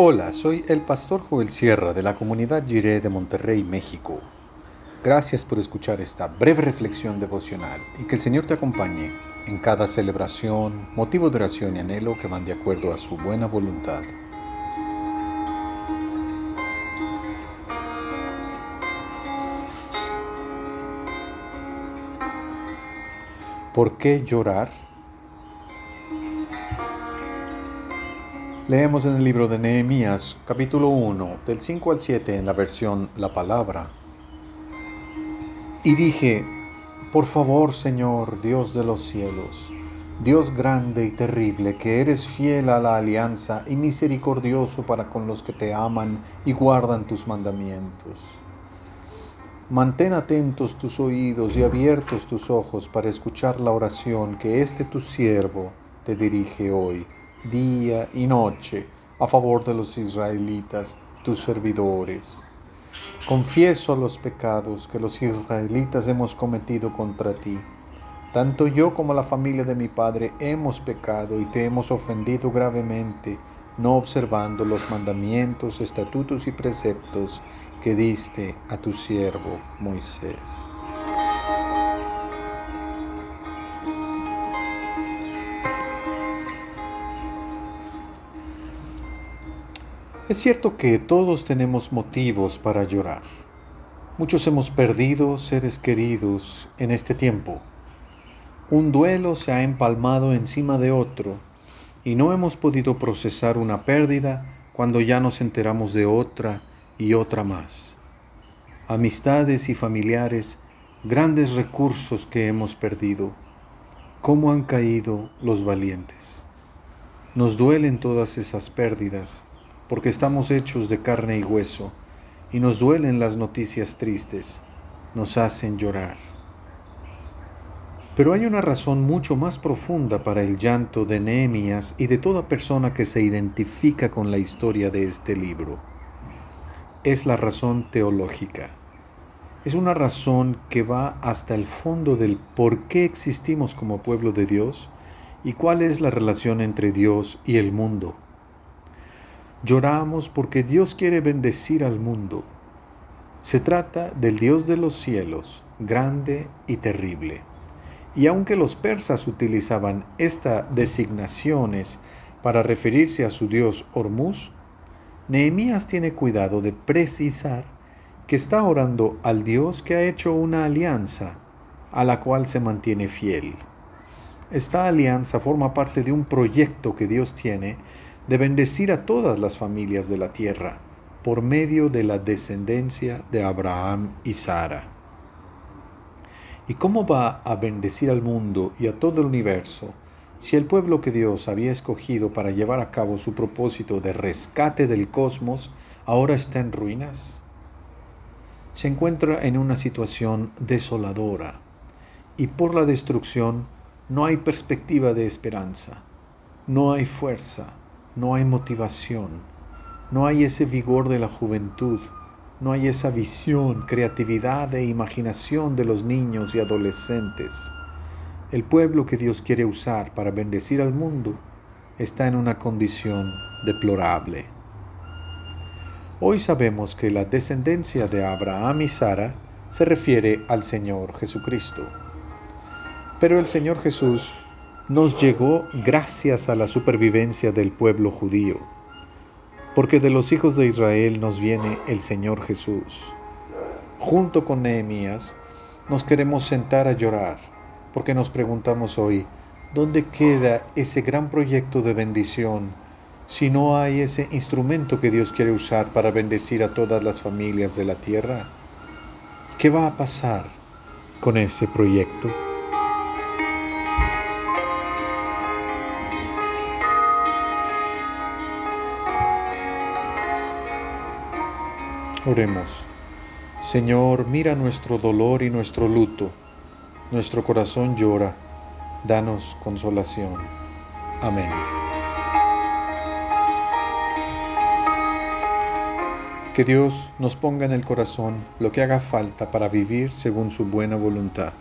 Hola, soy el pastor Joel Sierra de la comunidad Jiré de Monterrey, México. Gracias por escuchar esta breve reflexión devocional y que el Señor te acompañe en cada celebración, motivo de oración y anhelo que van de acuerdo a su buena voluntad. ¿Por qué llorar? Leemos en el libro de Nehemías, capítulo 1, del 5 al 7, en la versión La Palabra. Y dije, por favor, Señor, Dios de los cielos, Dios grande y terrible, que eres fiel a la alianza y misericordioso para con los que te aman y guardan tus mandamientos. Mantén atentos tus oídos y abiertos tus ojos para escuchar la oración que este tu siervo te dirige hoy día y noche a favor de los israelitas, tus servidores. Confieso los pecados que los israelitas hemos cometido contra ti. Tanto yo como la familia de mi padre hemos pecado y te hemos ofendido gravemente, no observando los mandamientos, estatutos y preceptos que diste a tu siervo Moisés. Es cierto que todos tenemos motivos para llorar. Muchos hemos perdido seres queridos en este tiempo. Un duelo se ha empalmado encima de otro y no hemos podido procesar una pérdida cuando ya nos enteramos de otra y otra más. Amistades y familiares, grandes recursos que hemos perdido. ¿Cómo han caído los valientes? Nos duelen todas esas pérdidas porque estamos hechos de carne y hueso, y nos duelen las noticias tristes, nos hacen llorar. Pero hay una razón mucho más profunda para el llanto de Nehemías y de toda persona que se identifica con la historia de este libro. Es la razón teológica. Es una razón que va hasta el fondo del por qué existimos como pueblo de Dios y cuál es la relación entre Dios y el mundo. Lloramos porque Dios quiere bendecir al mundo. Se trata del Dios de los cielos, grande y terrible. Y aunque los persas utilizaban estas designaciones para referirse a su dios Hormuz, Nehemías tiene cuidado de precisar que está orando al Dios que ha hecho una alianza a la cual se mantiene fiel. Esta alianza forma parte de un proyecto que Dios tiene de bendecir a todas las familias de la tierra por medio de la descendencia de Abraham y Sara. ¿Y cómo va a bendecir al mundo y a todo el universo si el pueblo que Dios había escogido para llevar a cabo su propósito de rescate del cosmos ahora está en ruinas? Se encuentra en una situación desoladora y por la destrucción no hay perspectiva de esperanza, no hay fuerza, no hay motivación, no hay ese vigor de la juventud, no hay esa visión, creatividad e imaginación de los niños y adolescentes. El pueblo que Dios quiere usar para bendecir al mundo está en una condición deplorable. Hoy sabemos que la descendencia de Abraham y Sara se refiere al Señor Jesucristo. Pero el Señor Jesús nos llegó gracias a la supervivencia del pueblo judío, porque de los hijos de Israel nos viene el Señor Jesús. Junto con Nehemías nos queremos sentar a llorar, porque nos preguntamos hoy, ¿dónde queda ese gran proyecto de bendición si no hay ese instrumento que Dios quiere usar para bendecir a todas las familias de la tierra? ¿Qué va a pasar con ese proyecto? Oremos. Señor, mira nuestro dolor y nuestro luto. Nuestro corazón llora. Danos consolación. Amén. Que Dios nos ponga en el corazón lo que haga falta para vivir según su buena voluntad.